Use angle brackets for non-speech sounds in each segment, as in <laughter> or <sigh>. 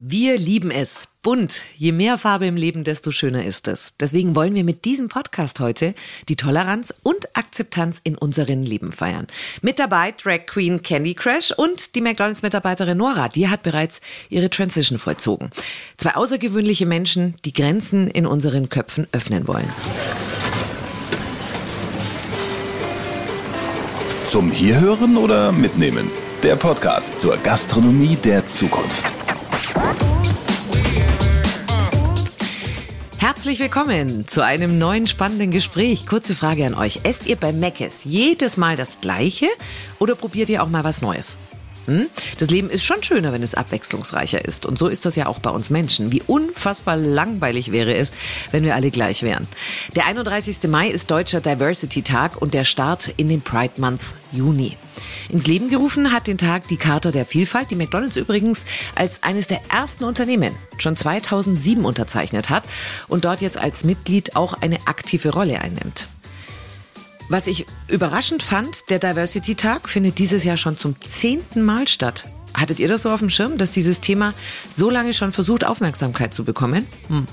Wir lieben es. Bunt. Je mehr Farbe im Leben, desto schöner ist es. Deswegen wollen wir mit diesem Podcast heute die Toleranz und Akzeptanz in unserem Leben feiern. Mit dabei Drag Queen Candy Crash und die McDonalds-Mitarbeiterin Nora. Die hat bereits ihre Transition vollzogen. Zwei außergewöhnliche Menschen, die Grenzen in unseren Köpfen öffnen wollen. Zum Hierhören oder Mitnehmen? Der Podcast zur Gastronomie der Zukunft. Herzlich willkommen zu einem neuen spannenden Gespräch. Kurze Frage an euch. Esst ihr bei Meckes jedes Mal das Gleiche oder probiert ihr auch mal was Neues? Hm? Das Leben ist schon schöner, wenn es abwechslungsreicher ist. Und so ist das ja auch bei uns Menschen. Wie unfassbar langweilig wäre es, wenn wir alle gleich wären. Der 31. Mai ist Deutscher Diversity Tag und der Start in den Pride Month Juni. Ins Leben gerufen hat den Tag die Charta der Vielfalt, die McDonald's übrigens als eines der ersten Unternehmen schon 2007 unterzeichnet hat und dort jetzt als Mitglied auch eine aktive Rolle einnimmt. Was ich überraschend fand, der Diversity Tag findet dieses Jahr schon zum zehnten Mal statt. Hattet ihr das so auf dem Schirm, dass dieses Thema so lange schon versucht, Aufmerksamkeit zu bekommen? Hm.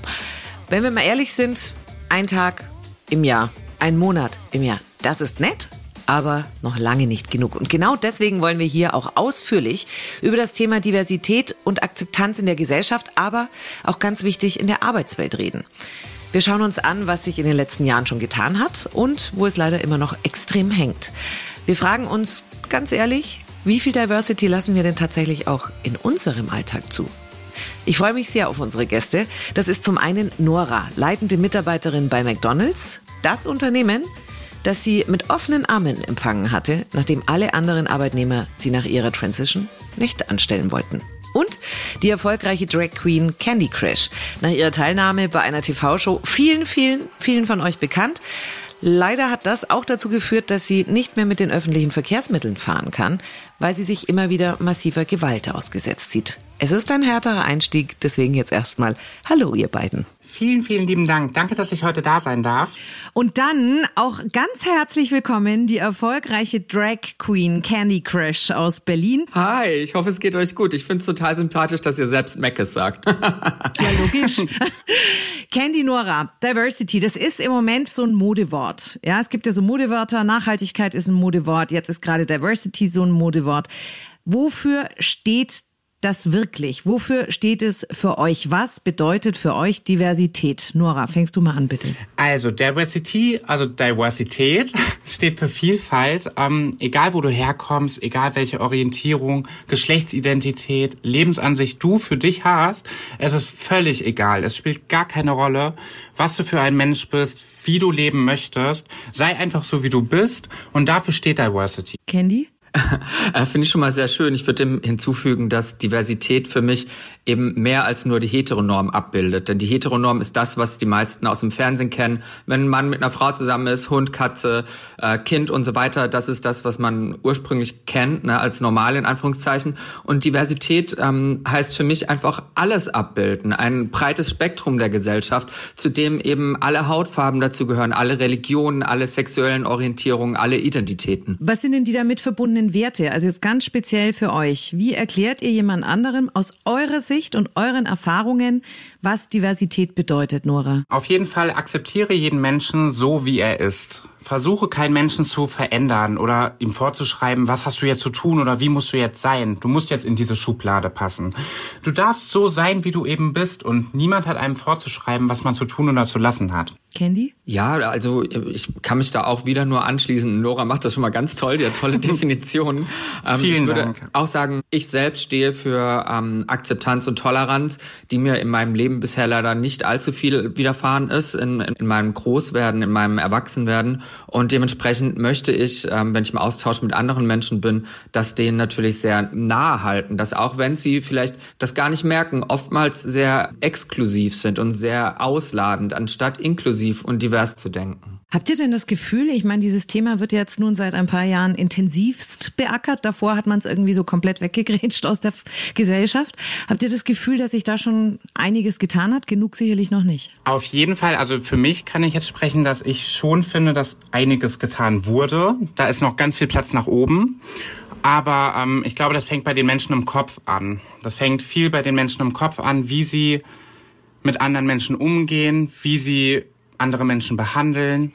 Wenn wir mal ehrlich sind, ein Tag im Jahr, ein Monat im Jahr, das ist nett, aber noch lange nicht genug. Und genau deswegen wollen wir hier auch ausführlich über das Thema Diversität und Akzeptanz in der Gesellschaft, aber auch ganz wichtig in der Arbeitswelt reden. Wir schauen uns an, was sich in den letzten Jahren schon getan hat und wo es leider immer noch extrem hängt. Wir fragen uns ganz ehrlich, wie viel Diversity lassen wir denn tatsächlich auch in unserem Alltag zu? Ich freue mich sehr auf unsere Gäste. Das ist zum einen Nora, leitende Mitarbeiterin bei McDonald's, das Unternehmen, das sie mit offenen Armen empfangen hatte, nachdem alle anderen Arbeitnehmer sie nach ihrer Transition nicht anstellen wollten und die erfolgreiche Drag Queen Candy Crash. Nach ihrer Teilnahme bei einer TV-Show vielen, vielen, vielen von euch bekannt. Leider hat das auch dazu geführt, dass sie nicht mehr mit den öffentlichen Verkehrsmitteln fahren kann, weil sie sich immer wieder massiver Gewalt ausgesetzt sieht. Es ist ein härterer Einstieg, deswegen jetzt erstmal Hallo ihr beiden. Vielen, vielen lieben Dank. Danke, dass ich heute da sein darf. Und dann auch ganz herzlich willkommen die erfolgreiche Drag Queen Candy Crush aus Berlin. Hi, ich hoffe, es geht euch gut. Ich finde es total sympathisch, dass ihr selbst Meckes sagt. <laughs> ja, logisch. Candy Nora, Diversity, das ist im Moment so ein Modewort. Ja, es gibt ja so Modewörter. Nachhaltigkeit ist ein Modewort. Jetzt ist gerade Diversity so ein Modewort. Wofür steht das wirklich? Wofür steht es für euch? Was bedeutet für euch Diversität? Nora, fängst du mal an, bitte. Also Diversity, also Diversität <laughs> steht für Vielfalt. Ähm, egal wo du herkommst, egal welche Orientierung, Geschlechtsidentität, Lebensansicht du für dich hast, es ist völlig egal. Es spielt gar keine Rolle, was du für ein Mensch bist, wie du leben möchtest. Sei einfach so, wie du bist und dafür steht Diversity. Candy? Äh, finde ich schon mal sehr schön. Ich würde dem hinzufügen, dass Diversität für mich eben mehr als nur die Heteronorm abbildet. Denn die Heteronorm ist das, was die meisten aus dem Fernsehen kennen. Wenn ein Mann mit einer Frau zusammen ist, Hund, Katze, äh, Kind und so weiter, das ist das, was man ursprünglich kennt, ne, als normal in Anführungszeichen. Und Diversität ähm, heißt für mich einfach alles abbilden. Ein breites Spektrum der Gesellschaft, zu dem eben alle Hautfarben dazugehören, alle Religionen, alle sexuellen Orientierungen, alle Identitäten. Was sind denn die damit verbundenen Werte? Also jetzt ganz speziell für euch. Wie erklärt ihr jemand anderem aus eurer Sicht, Sicht und euren Erfahrungen, was Diversität bedeutet, Nora? Auf jeden Fall akzeptiere jeden Menschen so, wie er ist. Versuche keinen Menschen zu verändern oder ihm vorzuschreiben, was hast du jetzt zu tun oder wie musst du jetzt sein. Du musst jetzt in diese Schublade passen. Du darfst so sein, wie du eben bist und niemand hat einem vorzuschreiben, was man zu tun oder zu lassen hat. Candy? Ja, also ich kann mich da auch wieder nur anschließen. Nora macht das schon mal ganz toll, die hat tolle <laughs> Definitionen. ähm, Vielen ich würde Dank. auch sagen, ich selbst stehe für ähm, Akzeptanz und Toleranz, die mir in meinem Leben bisher leider nicht allzu viel widerfahren ist, in, in meinem Großwerden, in meinem Erwachsenwerden. Und dementsprechend möchte ich, ähm, wenn ich im Austausch mit anderen Menschen bin, das denen natürlich sehr nahe halten, dass auch wenn sie vielleicht das gar nicht merken, oftmals sehr exklusiv sind und sehr ausladend, anstatt inklusiv inklusiv und divers zu denken. Habt ihr denn das Gefühl, ich meine, dieses Thema wird jetzt nun seit ein paar Jahren intensivst beackert. Davor hat man es irgendwie so komplett weggegrätscht aus der Gesellschaft. Habt ihr das Gefühl, dass sich da schon einiges getan hat? Genug sicherlich noch nicht. Auf jeden Fall. Also für mich kann ich jetzt sprechen, dass ich schon finde, dass einiges getan wurde. Da ist noch ganz viel Platz nach oben. Aber ähm, ich glaube, das fängt bei den Menschen im Kopf an. Das fängt viel bei den Menschen im Kopf an, wie sie mit anderen Menschen umgehen, wie sie andere Menschen behandeln.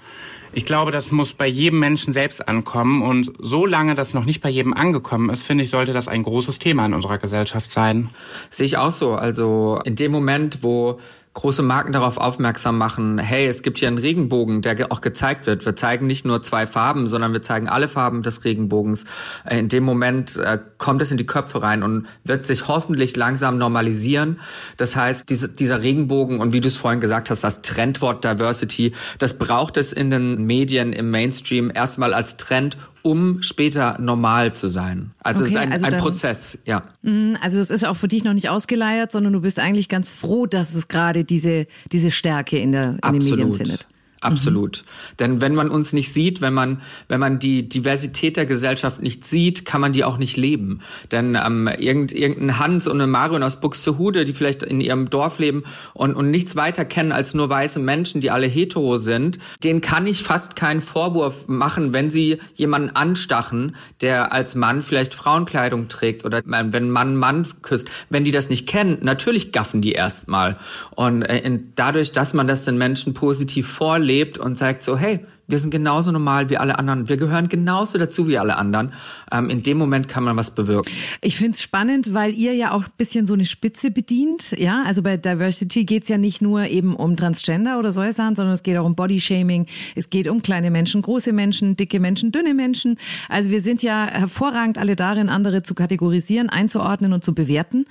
Ich glaube, das muss bei jedem Menschen selbst ankommen. Und solange das noch nicht bei jedem angekommen ist, finde ich, sollte das ein großes Thema in unserer Gesellschaft sein. Sehe ich auch so. Also in dem Moment, wo große Marken darauf aufmerksam machen, hey, es gibt hier einen Regenbogen, der auch gezeigt wird. Wir zeigen nicht nur zwei Farben, sondern wir zeigen alle Farben des Regenbogens. Äh, in dem Moment äh, kommt es in die Köpfe rein und wird sich hoffentlich langsam normalisieren. Das heißt, diese, dieser Regenbogen und wie du es vorhin gesagt hast, das Trendwort Diversity, das braucht es in den Medien, im Mainstream erstmal als Trend, um später normal zu sein. Also okay, es ist ein, also ein Prozess, ja. Mhm, also es ist auch für dich noch nicht ausgeleiert, sondern du bist eigentlich ganz froh, dass es gerade diese, diese Stärke in, der, in den Medien findet. Absolut. Mhm. Denn wenn man uns nicht sieht, wenn man, wenn man die Diversität der Gesellschaft nicht sieht, kann man die auch nicht leben. Denn ähm, irgend, irgendein Hans und eine Marion aus Buxtehude, die vielleicht in ihrem Dorf leben und, und nichts weiter kennen als nur weiße Menschen, die alle hetero sind, denen kann ich fast keinen Vorwurf machen, wenn sie jemanden anstachen, der als Mann vielleicht Frauenkleidung trägt oder wenn Mann Mann küsst. Wenn die das nicht kennen, natürlich gaffen die erstmal. Und äh, dadurch, dass man das den Menschen positiv vorlegt, lebt und sagt so, hey, wir sind genauso normal wie alle anderen. Wir gehören genauso dazu wie alle anderen. Ähm, in dem Moment kann man was bewirken. Ich finde es spannend, weil ihr ja auch ein bisschen so eine Spitze bedient. Ja, also bei Diversity geht es ja nicht nur eben um Transgender oder solche Sachen, sondern es geht auch um Bodyshaming. Es geht um kleine Menschen, große Menschen, dicke Menschen, dünne Menschen. Also wir sind ja hervorragend alle darin, andere zu kategorisieren, einzuordnen und zu bewerten.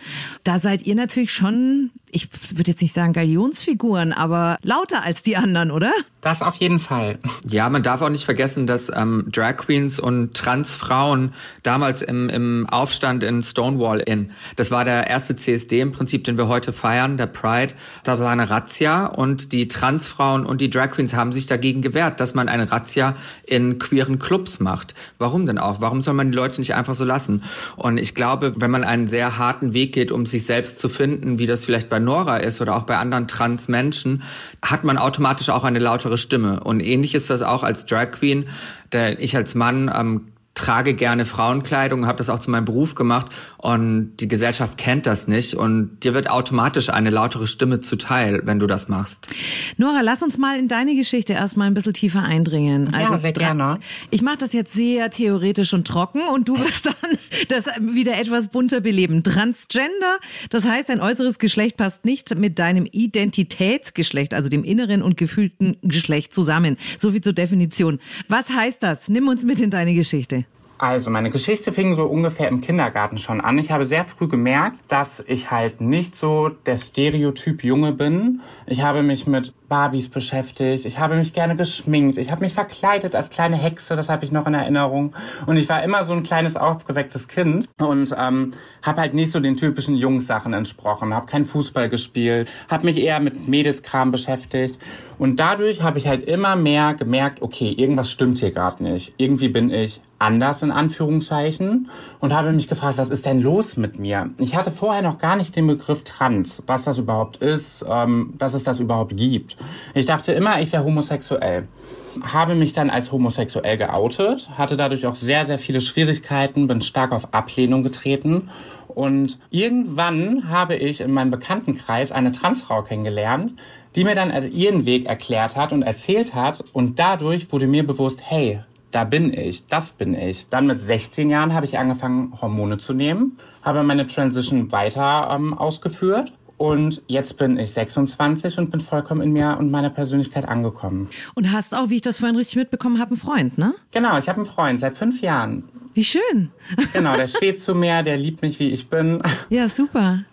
Da seid ihr natürlich schon, ich würde jetzt nicht sagen Galionsfiguren, aber lauter als die anderen, oder? Das auf jeden Fall. Ja, man darf auch nicht vergessen, dass ähm, Drag Queens und Transfrauen damals im, im Aufstand in Stonewall Inn, das war der erste CSD im Prinzip, den wir heute feiern, der Pride, da war eine Razzia und die Transfrauen und die Drag Queens haben sich dagegen gewehrt, dass man eine Razzia in queeren Clubs macht. Warum denn auch? Warum soll man die Leute nicht einfach so lassen? Und ich glaube, wenn man einen sehr harten Weg geht, um sich selbst zu finden, wie das vielleicht bei Nora ist oder auch bei anderen Trans-Menschen, hat man automatisch auch eine lautere Stimme. Und ähnlich ist das auch als Drag Queen. Der, ich als Mann ähm, trage gerne Frauenkleidung, habe das auch zu meinem Beruf gemacht und die Gesellschaft kennt das nicht und dir wird automatisch eine lautere Stimme zuteil, wenn du das machst. Nora, lass uns mal in deine Geschichte erstmal ein bisschen tiefer eindringen. Also ja, sehr gerne. Ich mache das jetzt sehr theoretisch und trocken und du wirst dann das wieder etwas bunter beleben. Transgender, das heißt, dein äußeres Geschlecht passt nicht mit deinem Identitätsgeschlecht, also dem inneren und gefühlten Geschlecht zusammen. So viel zur Definition. Was heißt das? Nimm uns mit in deine Geschichte. Also meine Geschichte fing so ungefähr im Kindergarten schon an. Ich habe sehr früh gemerkt, dass ich halt nicht so der Stereotyp Junge bin. Ich habe mich mit Barbies beschäftigt. Ich habe mich gerne geschminkt. Ich habe mich verkleidet als kleine Hexe. Das habe ich noch in Erinnerung. Und ich war immer so ein kleines aufgewecktes Kind und ähm, habe halt nicht so den typischen Jungssachen entsprochen. Habe kein Fußball gespielt. Habe mich eher mit Mädelskram beschäftigt. Und dadurch habe ich halt immer mehr gemerkt, okay, irgendwas stimmt hier gerade nicht. Irgendwie bin ich anders in Anführungszeichen und habe mich gefragt, was ist denn los mit mir? Ich hatte vorher noch gar nicht den Begriff Trans, was das überhaupt ist, ähm, dass es das überhaupt gibt. Ich dachte immer, ich wäre homosexuell. Habe mich dann als homosexuell geoutet, hatte dadurch auch sehr, sehr viele Schwierigkeiten, bin stark auf Ablehnung getreten und irgendwann habe ich in meinem Bekanntenkreis eine Transfrau kennengelernt, die mir dann ihren Weg erklärt hat und erzählt hat. Und dadurch wurde mir bewusst, hey, da bin ich, das bin ich. Dann mit 16 Jahren habe ich angefangen, Hormone zu nehmen, habe meine Transition weiter ähm, ausgeführt und jetzt bin ich 26 und bin vollkommen in mir und meiner Persönlichkeit angekommen. Und hast auch, wie ich das vorhin richtig mitbekommen habe, einen Freund, ne? Genau, ich habe einen Freund seit fünf Jahren. Wie schön. Genau, der <laughs> steht zu mir, der liebt mich, wie ich bin. Ja, super.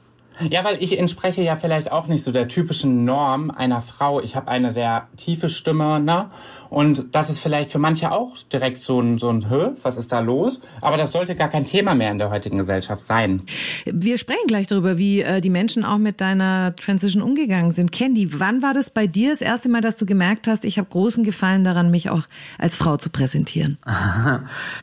Ja, weil ich entspreche ja vielleicht auch nicht so der typischen Norm einer Frau. Ich habe eine sehr tiefe Stimme, ne? Und das ist vielleicht für manche auch direkt so ein, so ein, Hö, was ist da los? Aber das sollte gar kein Thema mehr in der heutigen Gesellschaft sein. Wir sprechen gleich darüber, wie äh, die Menschen auch mit deiner Transition umgegangen sind. Candy, wann war das bei dir das erste Mal, dass du gemerkt hast, ich habe großen Gefallen daran, mich auch als Frau zu präsentieren? <laughs>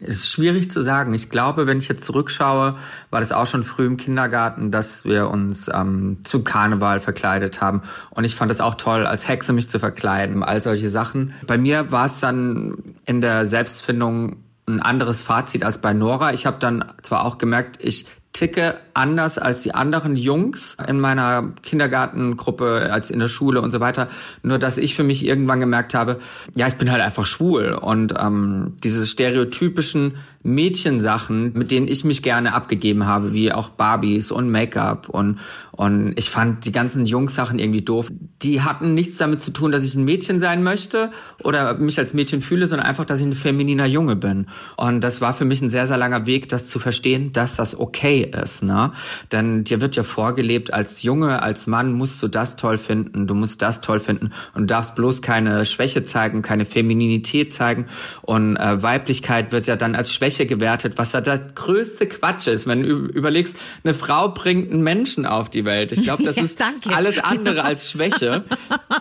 Es ist schwierig zu sagen. Ich glaube, wenn ich jetzt zurückschaue, war das auch schon früh im Kindergarten, dass wir uns uns ähm, zu Karneval verkleidet haben. Und ich fand es auch toll, als Hexe mich zu verkleiden, all solche Sachen. Bei mir war es dann in der Selbstfindung ein anderes Fazit als bei Nora. Ich habe dann zwar auch gemerkt, ich ticke anders als die anderen Jungs in meiner Kindergartengruppe, als in der Schule und so weiter. Nur dass ich für mich irgendwann gemerkt habe, ja, ich bin halt einfach schwul und ähm, diese stereotypischen Mädchensachen, mit denen ich mich gerne abgegeben habe, wie auch Barbies und Make-up und und ich fand die ganzen Jungs-Sachen irgendwie doof. Die hatten nichts damit zu tun, dass ich ein Mädchen sein möchte oder mich als Mädchen fühle, sondern einfach, dass ich ein femininer Junge bin. Und das war für mich ein sehr, sehr langer Weg, das zu verstehen, dass das okay ist. Ne? Denn dir wird ja vorgelebt, als Junge, als Mann musst du das toll finden, du musst das toll finden und du darfst bloß keine Schwäche zeigen, keine Femininität zeigen. Und äh, Weiblichkeit wird ja dann als Schwäche gewertet, was ja der größte Quatsch ist. Wenn du überlegst, eine Frau bringt einen Menschen auf die Welt. Ich glaube, <laughs> das ja, ist danke. alles andere genau. als Schwäche.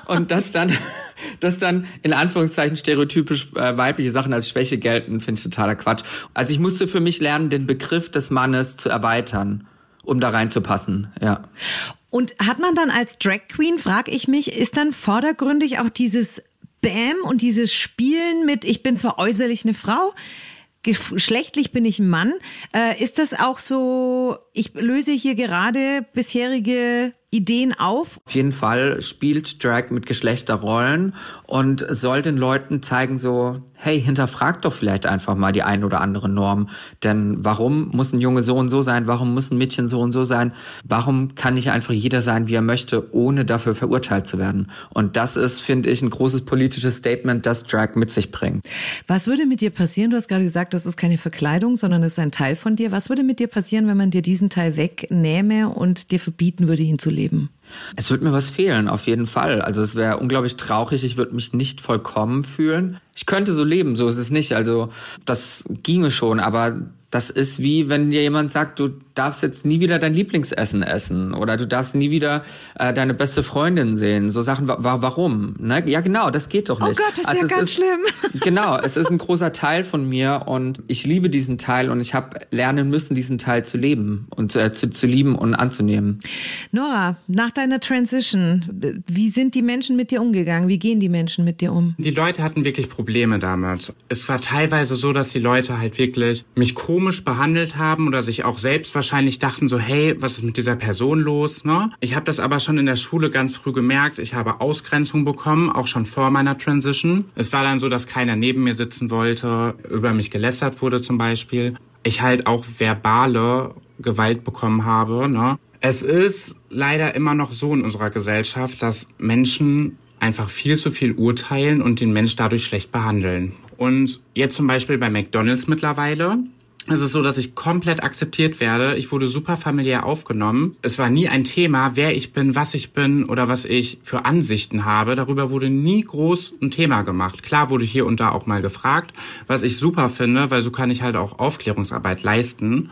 Und das dann, <laughs> dass dann in Anführungszeichen stereotypisch äh, weibliche Sachen als Schwäche gelten, finde ich totaler Quatsch. Also ich musste für mich lernen, den Begriff des Mannes zu erweitern, um da reinzupassen. Ja. Und hat man dann als Drag Queen, frage ich mich, ist dann vordergründig auch dieses Bam und dieses Spielen mit, ich bin zwar äußerlich eine Frau, geschlechtlich bin ich ein Mann. Äh, ist das auch so, ich löse hier gerade bisherige Ideen auf? Auf jeden Fall spielt Drag mit Geschlechterrollen und soll den Leuten zeigen so, hey, hinterfrag doch vielleicht einfach mal die ein oder andere Norm. Denn warum muss ein Junge so und so sein? Warum muss ein Mädchen so und so sein? Warum kann nicht einfach jeder sein, wie er möchte, ohne dafür verurteilt zu werden? Und das ist, finde ich, ein großes politisches Statement, das Drag mit sich bringt. Was würde mit dir passieren? Du hast gerade gesagt, das ist keine Verkleidung, sondern es ist ein Teil von dir. Was würde mit dir passieren, wenn man dir diesen Teil wegnähme und dir verbieten würde, ihn zu leben? Es wird mir was fehlen, auf jeden Fall. Also es wäre unglaublich traurig. Ich würde mich nicht vollkommen fühlen. Ich könnte so leben, so ist es nicht. Also das ginge schon, aber das ist wie, wenn dir jemand sagt, du darfst jetzt nie wieder dein Lieblingsessen essen oder du darfst nie wieder äh, deine beste Freundin sehen. So Sachen, wa warum? Ne? Ja, genau, das geht doch oh nicht. Oh Gott, das also ist ja ganz ist, schlimm. <laughs> Genau, es ist ein großer Teil von mir und ich liebe diesen Teil und ich habe lernen müssen, diesen Teil zu leben und äh, zu, zu lieben und anzunehmen. Nora, nach deiner Transition, wie sind die Menschen mit dir umgegangen? Wie gehen die Menschen mit dir um? Die Leute hatten wirklich Probleme damit. Es war teilweise so, dass die Leute halt wirklich mich komisch behandelt haben oder sich auch selbst wahrscheinlich dachten so, hey, was ist mit dieser Person los? Ne? Ich habe das aber schon in der Schule ganz früh gemerkt. Ich habe Ausgrenzung bekommen, auch schon vor meiner Transition. Es war dann so, dass keiner neben mir sitzen wollte, über mich gelästert wurde zum Beispiel. Ich halt auch verbale Gewalt bekommen habe. Ne? Es ist leider immer noch so in unserer Gesellschaft, dass Menschen einfach viel zu viel urteilen und den Mensch dadurch schlecht behandeln. Und jetzt zum Beispiel bei McDonald's mittlerweile es ist so, dass ich komplett akzeptiert werde. Ich wurde super familiär aufgenommen. Es war nie ein Thema, wer ich bin, was ich bin oder was ich für Ansichten habe. Darüber wurde nie groß ein Thema gemacht. Klar wurde hier und da auch mal gefragt, was ich super finde, weil so kann ich halt auch Aufklärungsarbeit leisten.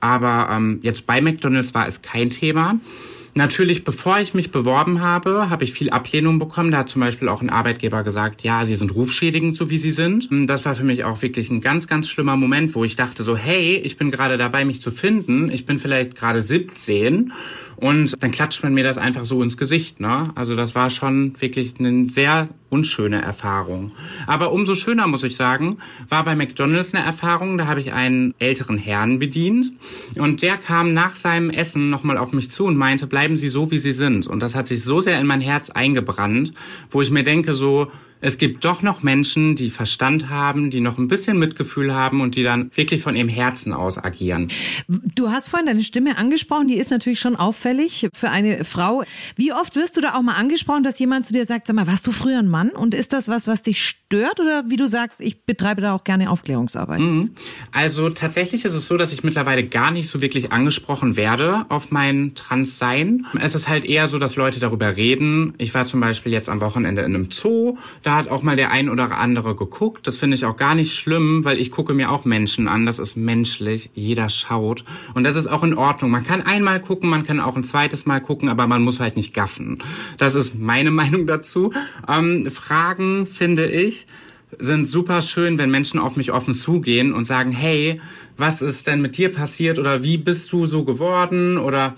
Aber ähm, jetzt bei McDonald's war es kein Thema. Natürlich, bevor ich mich beworben habe, habe ich viel Ablehnung bekommen. Da hat zum Beispiel auch ein Arbeitgeber gesagt, ja, Sie sind rufschädigend, so wie Sie sind. Das war für mich auch wirklich ein ganz, ganz schlimmer Moment, wo ich dachte so, hey, ich bin gerade dabei, mich zu finden. Ich bin vielleicht gerade 17 und dann klatscht man mir das einfach so ins Gesicht. Ne? Also das war schon wirklich eine sehr unschöne Erfahrung. Aber umso schöner, muss ich sagen, war bei McDonald's eine Erfahrung. Da habe ich einen älteren Herrn bedient und der kam nach seinem Essen nochmal auf mich zu und meinte, bleiben Sie so, wie Sie sind. Und das hat sich so sehr in mein Herz eingebrannt, wo ich mir denke so, es gibt doch noch Menschen, die Verstand haben, die noch ein bisschen Mitgefühl haben und die dann wirklich von ihrem Herzen aus agieren. Du hast vorhin deine Stimme angesprochen, die ist natürlich schon auffällig für eine Frau. Wie oft wirst du da auch mal angesprochen, dass jemand zu dir sagt, sag mal, warst du früher ein Mann? Und ist das was, was dich stört oder wie du sagst, ich betreibe da auch gerne Aufklärungsarbeit? Mhm. Also tatsächlich ist es so, dass ich mittlerweile gar nicht so wirklich angesprochen werde auf mein Transsein. Es ist halt eher so, dass Leute darüber reden. Ich war zum Beispiel jetzt am Wochenende in einem Zoo. Da hat auch mal der ein oder andere geguckt. Das finde ich auch gar nicht schlimm, weil ich gucke mir auch Menschen an. Das ist menschlich. Jeder schaut. Und das ist auch in Ordnung. Man kann einmal gucken, man kann auch ein zweites Mal gucken, aber man muss halt nicht gaffen. Das ist meine <laughs> Meinung dazu. Ähm, Fragen, finde ich, sind super schön, wenn Menschen auf mich offen zugehen und sagen, hey, was ist denn mit dir passiert oder wie bist du so geworden oder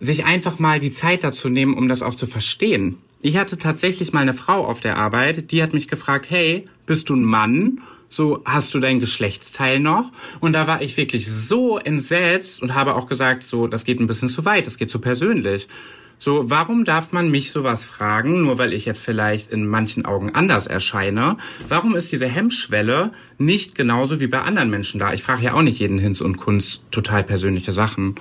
sich einfach mal die Zeit dazu nehmen, um das auch zu verstehen. Ich hatte tatsächlich mal eine Frau auf der Arbeit, die hat mich gefragt, hey, bist du ein Mann? So hast du dein Geschlechtsteil noch? Und da war ich wirklich so entsetzt und habe auch gesagt, so, das geht ein bisschen zu weit, das geht zu persönlich. So, warum darf man mich sowas fragen, nur weil ich jetzt vielleicht in manchen Augen anders erscheine? Warum ist diese Hemmschwelle nicht genauso wie bei anderen Menschen da? Ich frage ja auch nicht jeden Hinz und Kunst total persönliche Sachen.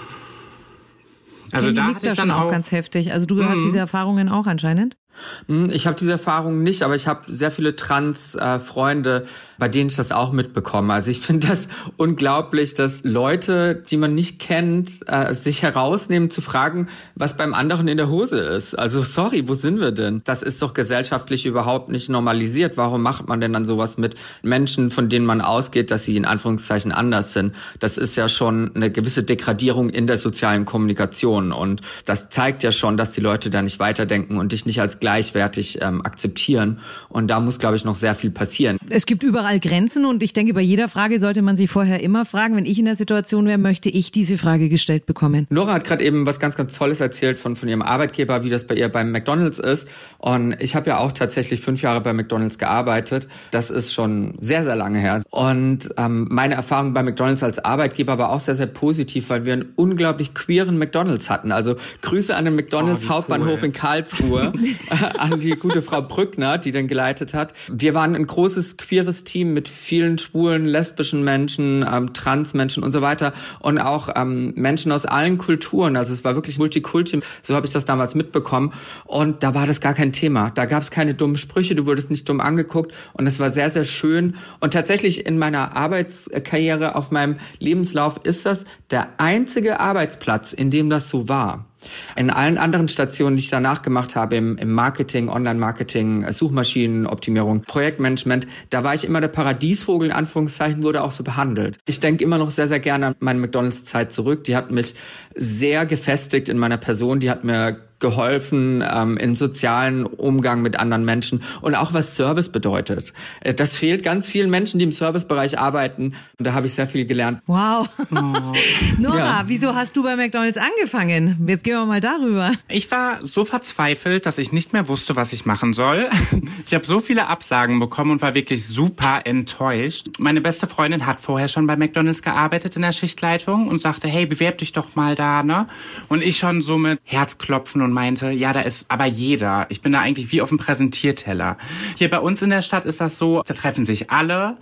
Also Kenny da hatte ich dann auch, auch ganz heftig. Also du mhm. hast diese Erfahrungen auch anscheinend? Hm, ich habe diese Erfahrung nicht, aber ich habe sehr viele Trans-Freunde, bei denen ich das auch mitbekomme. Also ich finde das unglaublich, dass Leute, die man nicht kennt, äh, sich herausnehmen zu fragen, was beim anderen in der Hose ist. Also sorry, wo sind wir denn? Das ist doch gesellschaftlich überhaupt nicht normalisiert. Warum macht man denn dann sowas mit Menschen, von denen man ausgeht, dass sie in Anführungszeichen anders sind? Das ist ja schon eine gewisse Degradierung in der sozialen Kommunikation und das zeigt ja schon, dass die Leute da nicht weiterdenken und dich nicht als gleichwertig ähm, akzeptieren. Und da muss, glaube ich, noch sehr viel passieren. Es gibt überall Grenzen und ich denke, bei jeder Frage sollte man sich vorher immer fragen, wenn ich in der Situation wäre, möchte ich diese Frage gestellt bekommen. Nora hat gerade eben was ganz, ganz Tolles erzählt von, von ihrem Arbeitgeber, wie das bei ihr beim McDonalds ist. Und ich habe ja auch tatsächlich fünf Jahre bei McDonalds gearbeitet. Das ist schon sehr, sehr lange her. Und ähm, meine Erfahrung bei McDonalds als Arbeitgeber war auch sehr, sehr positiv, weil wir einen unglaublich queeren McDonalds hatten. Also Grüße an den McDonalds oh, Hauptbahnhof cool. in Karlsruhe. <laughs> <laughs> an die gute Frau Brückner, die den geleitet hat. Wir waren ein großes queeres Team mit vielen schwulen, lesbischen Menschen, ähm, Transmenschen und so weiter und auch ähm, Menschen aus allen Kulturen. Also es war wirklich Multikulti. So habe ich das damals mitbekommen. Und da war das gar kein Thema. Da gab es keine dummen Sprüche, du wurdest nicht dumm angeguckt und es war sehr, sehr schön. Und tatsächlich in meiner Arbeitskarriere, auf meinem Lebenslauf ist das der einzige Arbeitsplatz, in dem das so war. In allen anderen Stationen, die ich danach gemacht habe, im, im Marketing, Online-Marketing, Suchmaschinenoptimierung, Projektmanagement, da war ich immer der Paradiesvogel, in Anführungszeichen, wurde auch so behandelt. Ich denke immer noch sehr, sehr gerne an meine McDonalds-Zeit zurück. Die hat mich sehr gefestigt in meiner Person. Die hat mir geholfen ähm, in sozialen Umgang mit anderen Menschen und auch was Service bedeutet. Äh, das fehlt ganz vielen Menschen, die im Servicebereich arbeiten und da habe ich sehr viel gelernt. Wow. Oh. <laughs> Nora, ja. wieso hast du bei McDonald's angefangen? Jetzt gehen wir mal darüber. Ich war so verzweifelt, dass ich nicht mehr wusste, was ich machen soll. <laughs> Ich habe so viele Absagen bekommen und war wirklich super enttäuscht. Meine beste Freundin hat vorher schon bei McDonald's gearbeitet in der Schichtleitung und sagte, hey, bewerb dich doch mal da, ne? Und ich schon so mit Herzklopfen und und meinte, ja, da ist aber jeder. Ich bin da eigentlich wie auf dem Präsentierteller. Hier bei uns in der Stadt ist das so, da treffen sich alle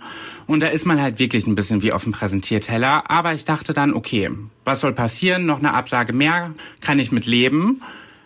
und da ist man halt wirklich ein bisschen wie auf dem Präsentierteller. Aber ich dachte dann, okay, was soll passieren? Noch eine Absage mehr, kann ich mit leben.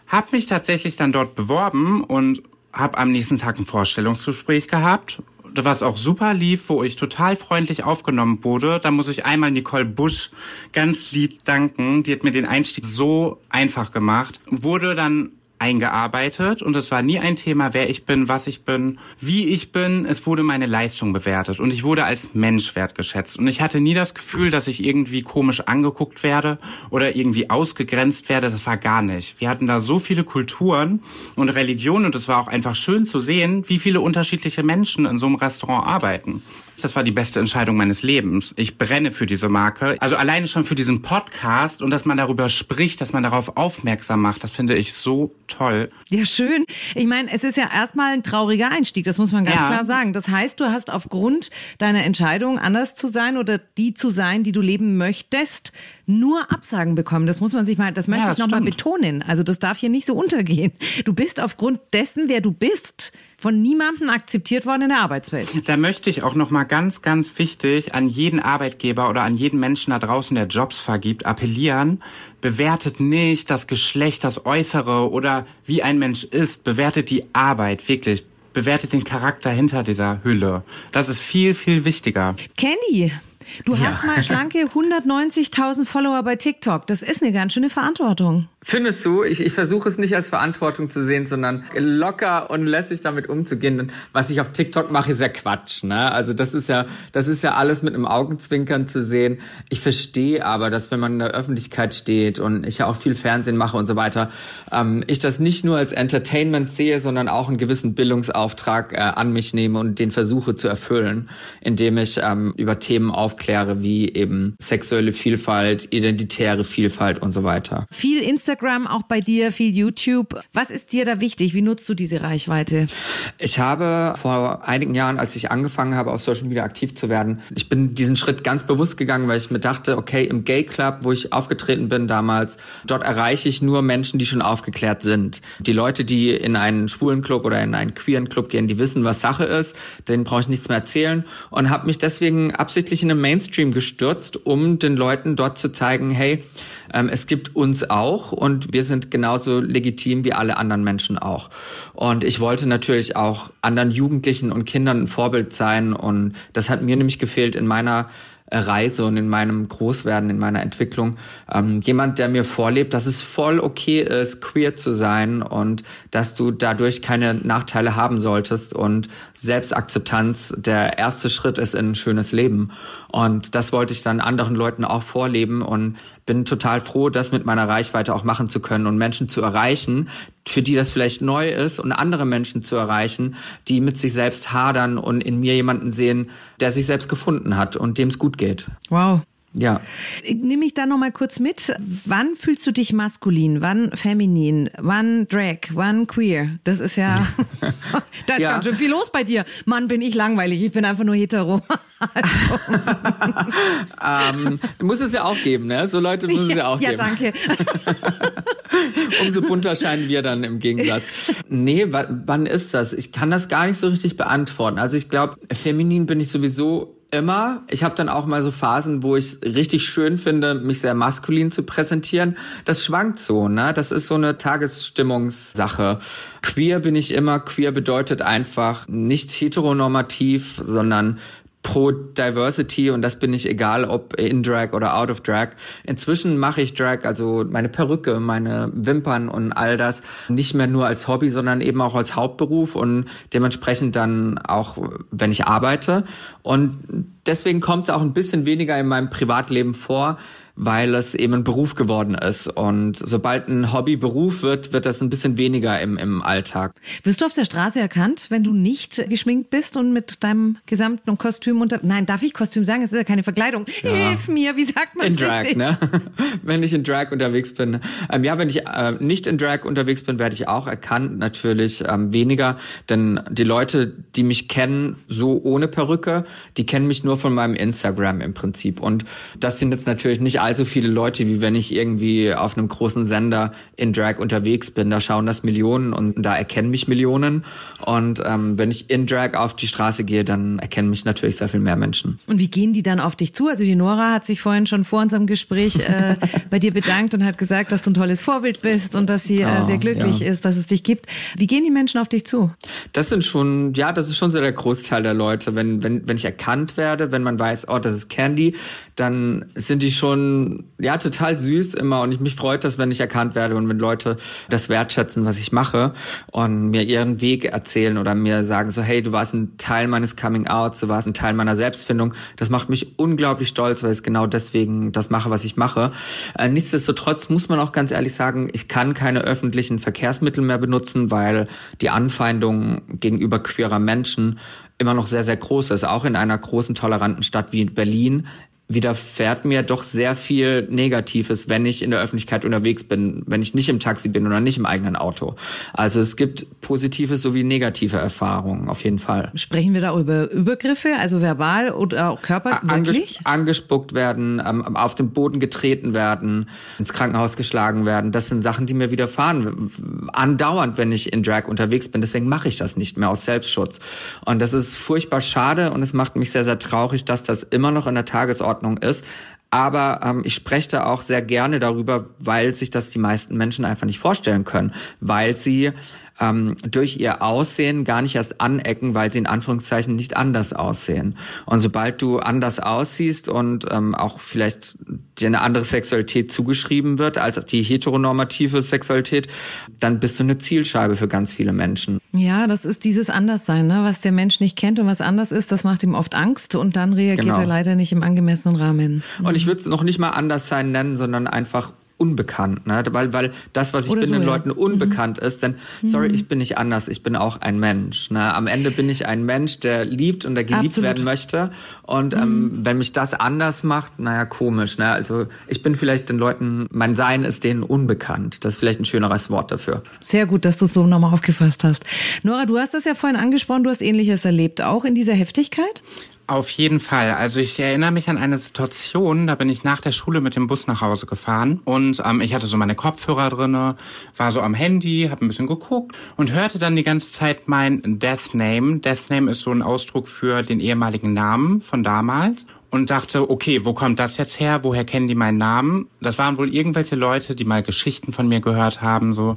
Hab mich tatsächlich dann dort beworben und habe am nächsten Tag ein Vorstellungsgespräch gehabt was auch super lief, wo ich total freundlich aufgenommen wurde. Da muss ich einmal Nicole Busch ganz lieb danken. Die hat mir den Einstieg so einfach gemacht. Wurde dann eingearbeitet und es war nie ein Thema, wer ich bin, was ich bin, wie ich bin. Es wurde meine Leistung bewertet und ich wurde als Mensch wertgeschätzt. Und ich hatte nie das Gefühl, dass ich irgendwie komisch angeguckt werde oder irgendwie ausgegrenzt werde. Das war gar nicht. Wir hatten da so viele Kulturen und Religionen und es war auch einfach schön zu sehen, wie viele unterschiedliche Menschen in so einem Restaurant arbeiten. Das war die beste Entscheidung meines Lebens. Ich brenne für diese Marke. Also alleine schon für diesen Podcast und dass man darüber spricht, dass man darauf aufmerksam macht, das finde ich so toll. Ja, schön. Ich meine, es ist ja erstmal ein trauriger Einstieg, das muss man ganz ja. klar sagen. Das heißt, du hast aufgrund deiner Entscheidung, anders zu sein oder die zu sein, die du leben möchtest, nur Absagen bekommen. Das muss man sich mal, das möchte ja, ich nochmal betonen. Also das darf hier nicht so untergehen. Du bist aufgrund dessen, wer du bist, von niemandem akzeptiert worden in der Arbeitswelt. Da möchte ich auch nochmal ganz, ganz wichtig an jeden Arbeitgeber oder an jeden Menschen da draußen, der Jobs vergibt, appellieren. Bewertet nicht das Geschlecht, das Äußere oder wie ein Mensch ist. Bewertet die Arbeit, wirklich bewertet den Charakter hinter dieser Hülle. Das ist viel, viel wichtiger. Candy, Du ja. hast mal schlanke <laughs> 190.000 Follower bei TikTok. Das ist eine ganz schöne Verantwortung. Findest du? Ich, ich versuche es nicht als Verantwortung zu sehen, sondern locker und lässig damit umzugehen. Was ich auf TikTok mache, ist ja Quatsch. Ne? Also das ist ja, das ist ja alles mit einem Augenzwinkern zu sehen. Ich verstehe aber, dass wenn man in der Öffentlichkeit steht und ich ja auch viel Fernsehen mache und so weiter, ähm, ich das nicht nur als Entertainment sehe, sondern auch einen gewissen Bildungsauftrag äh, an mich nehme und den versuche zu erfüllen, indem ich ähm, über Themen aufkläre, wie eben sexuelle Vielfalt, identitäre Vielfalt und so weiter. Viel Instagram Instagram, auch bei dir viel YouTube. Was ist dir da wichtig? Wie nutzt du diese Reichweite? Ich habe vor einigen Jahren, als ich angefangen habe, auf Social Media aktiv zu werden, ich bin diesen Schritt ganz bewusst gegangen, weil ich mir dachte, okay, im Gay Club, wo ich aufgetreten bin damals, dort erreiche ich nur Menschen, die schon aufgeklärt sind. Die Leute, die in einen schwulen Club oder in einen queeren Club gehen, die wissen, was Sache ist, denen brauche ich nichts mehr erzählen und habe mich deswegen absichtlich in den Mainstream gestürzt, um den Leuten dort zu zeigen, hey, ähm, es gibt uns auch und wir sind genauso legitim wie alle anderen Menschen auch. Und ich wollte natürlich auch anderen Jugendlichen und Kindern ein Vorbild sein und das hat mir nämlich gefehlt in meiner Reise und in meinem Großwerden, in meiner Entwicklung. Ähm, jemand, der mir vorlebt, dass es voll okay ist, queer zu sein und dass du dadurch keine Nachteile haben solltest und Selbstakzeptanz der erste Schritt ist in ein schönes Leben. Und das wollte ich dann anderen Leuten auch vorleben und bin total froh, das mit meiner Reichweite auch machen zu können und Menschen zu erreichen, für die das vielleicht neu ist und andere Menschen zu erreichen, die mit sich selbst hadern und in mir jemanden sehen, der sich selbst gefunden hat und dem es gut geht. Wow. Ja. Nimm mich da nochmal kurz mit. Wann fühlst du dich maskulin? Wann feminin? Wann Drag? Wann queer? Das ist ja, <laughs> da ist ja. ganz schön viel los bei dir. Mann, bin ich langweilig. Ich bin einfach nur hetero. <laughs> ähm, muss es ja auch geben, ne? So Leute muss es ja auch ja, geben. Ja, danke. <laughs> Umso bunter scheinen wir dann im Gegensatz. Nee, wann ist das? Ich kann das gar nicht so richtig beantworten. Also ich glaube, feminin bin ich sowieso immer. Ich habe dann auch mal so Phasen, wo ich richtig schön finde, mich sehr maskulin zu präsentieren. Das schwankt so, ne? Das ist so eine Tagesstimmungssache. Queer bin ich immer. Queer bedeutet einfach nicht heteronormativ, sondern pro Diversity und das bin ich egal, ob in Drag oder out of Drag. Inzwischen mache ich Drag, also meine Perücke, meine Wimpern und all das nicht mehr nur als Hobby, sondern eben auch als Hauptberuf und dementsprechend dann auch, wenn ich arbeite. Und deswegen kommt es auch ein bisschen weniger in meinem Privatleben vor, weil es eben ein Beruf geworden ist. Und sobald ein Hobby Beruf wird, wird das ein bisschen weniger im, im Alltag. Wirst du auf der Straße erkannt, wenn du nicht geschminkt bist und mit deinem gesamten Kostüm unter... Nein, darf ich Kostüm sagen? Es ist ja keine Verkleidung. Ja. Hilf mir, wie sagt man In Drag, richtig? ne? <laughs> wenn ich in Drag unterwegs bin. Ähm, ja, wenn ich äh, nicht in Drag unterwegs bin, werde ich auch erkannt. Natürlich ähm, weniger, denn die Leute, die mich kennen, so ohne Perücke, die kennen mich nur von meinem Instagram im Prinzip. Und das sind jetzt natürlich nicht allzu viele Leute, wie wenn ich irgendwie auf einem großen Sender in Drag unterwegs bin. Da schauen das Millionen und da erkennen mich Millionen. Und ähm, wenn ich in Drag auf die Straße gehe, dann erkennen mich natürlich sehr viel mehr Menschen. Und wie gehen die dann auf dich zu? Also die Nora hat sich vorhin schon vor unserem Gespräch äh, <laughs> bei dir bedankt und hat gesagt, dass du ein tolles Vorbild bist und dass sie äh, oh, sehr glücklich ja. ist, dass es dich gibt. Wie gehen die Menschen auf dich zu? Das sind schon, ja, das ist schon so der Großteil der Leute. Wenn, wenn, wenn ich erkannt werde, wenn man weiß, oh, das ist Candy, dann sind die schon ja total süß immer und ich mich freut das, wenn ich erkannt werde und wenn Leute das wertschätzen, was ich mache und mir ihren Weg erzählen oder mir sagen so, hey, du warst ein Teil meines Coming Outs, du warst ein Teil meiner Selbstfindung. Das macht mich unglaublich stolz, weil ich genau deswegen das mache, was ich mache. Äh, nichtsdestotrotz muss man auch ganz ehrlich sagen, ich kann keine öffentlichen Verkehrsmittel mehr benutzen, weil die Anfeindung gegenüber queerer Menschen immer noch sehr, sehr groß ist, auch in einer großen, toleranten Stadt wie Berlin widerfährt mir doch sehr viel Negatives, wenn ich in der Öffentlichkeit unterwegs bin, wenn ich nicht im Taxi bin oder nicht im eigenen Auto. Also es gibt positive sowie negative Erfahrungen, auf jeden Fall. Sprechen wir da über Übergriffe, also verbal oder auch körperlich? Anges angespuckt werden, ähm, auf den Boden getreten werden, ins Krankenhaus geschlagen werden. Das sind Sachen, die mir widerfahren. Andauernd, wenn ich in Drag unterwegs bin. Deswegen mache ich das nicht mehr aus Selbstschutz. Und das ist furchtbar schade und es macht mich sehr, sehr traurig, dass das immer noch in der Tagesordnung Ordnung ist. Aber ähm, ich spreche da auch sehr gerne darüber, weil sich das die meisten Menschen einfach nicht vorstellen können, weil sie ähm, durch ihr Aussehen gar nicht erst anecken, weil sie in Anführungszeichen nicht anders aussehen. Und sobald du anders aussiehst und ähm, auch vielleicht dir eine andere Sexualität zugeschrieben wird als die heteronormative Sexualität, dann bist du eine Zielscheibe für ganz viele Menschen. Ja, das ist dieses Anderssein, ne? was der Mensch nicht kennt und was anders ist, das macht ihm oft Angst und dann reagiert genau. er leider nicht im angemessenen Rahmen. Und ich würde es noch nicht mal Anderssein nennen, sondern einfach unbekannt, ne? Weil, weil das, was ich Oder bin, so, den ja. Leuten unbekannt ist, denn sorry, ich bin nicht anders, ich bin auch ein Mensch. Ne? Am Ende bin ich ein Mensch, der liebt und der geliebt Absolut. werden möchte. Und ähm, wenn mich das anders macht, naja, komisch. Ne? Also ich bin vielleicht den Leuten, mein Sein ist denen unbekannt. Das ist vielleicht ein schöneres Wort dafür. Sehr gut, dass du es so nochmal aufgefasst hast. Nora, du hast das ja vorhin angesprochen, du hast Ähnliches erlebt, auch in dieser Heftigkeit? Auf jeden Fall. Also ich erinnere mich an eine Situation, da bin ich nach der Schule mit dem Bus nach Hause gefahren und ähm, ich hatte so meine Kopfhörer drinne, war so am Handy, habe ein bisschen geguckt und hörte dann die ganze Zeit mein Death Name. Death Name ist so ein Ausdruck für den ehemaligen Namen von damals und dachte, okay, wo kommt das jetzt her? Woher kennen die meinen Namen? Das waren wohl irgendwelche Leute, die mal Geschichten von mir gehört haben, so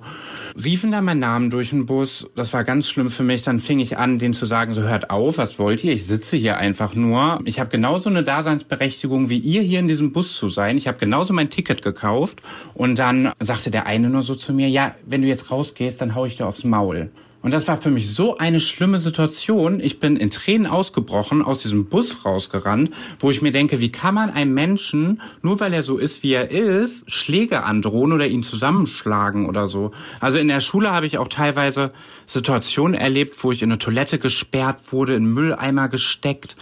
riefen da meinen Namen durch den Bus. Das war ganz schlimm für mich. Dann fing ich an, denen zu sagen, so hört auf, was wollt ihr? Ich sitze hier einfach nur. Ich habe genauso eine Daseinsberechtigung wie ihr hier in diesem Bus zu sein. Ich habe genauso mein Ticket gekauft. Und dann sagte der eine nur so zu mir, ja, wenn du jetzt rausgehst, dann hau ich dir aufs Maul. Und das war für mich so eine schlimme Situation. Ich bin in Tränen ausgebrochen, aus diesem Bus rausgerannt, wo ich mir denke, wie kann man einem Menschen, nur weil er so ist, wie er ist, Schläge androhen oder ihn zusammenschlagen oder so. Also in der Schule habe ich auch teilweise Situationen erlebt, wo ich in eine Toilette gesperrt wurde, in Mülleimer gesteckt.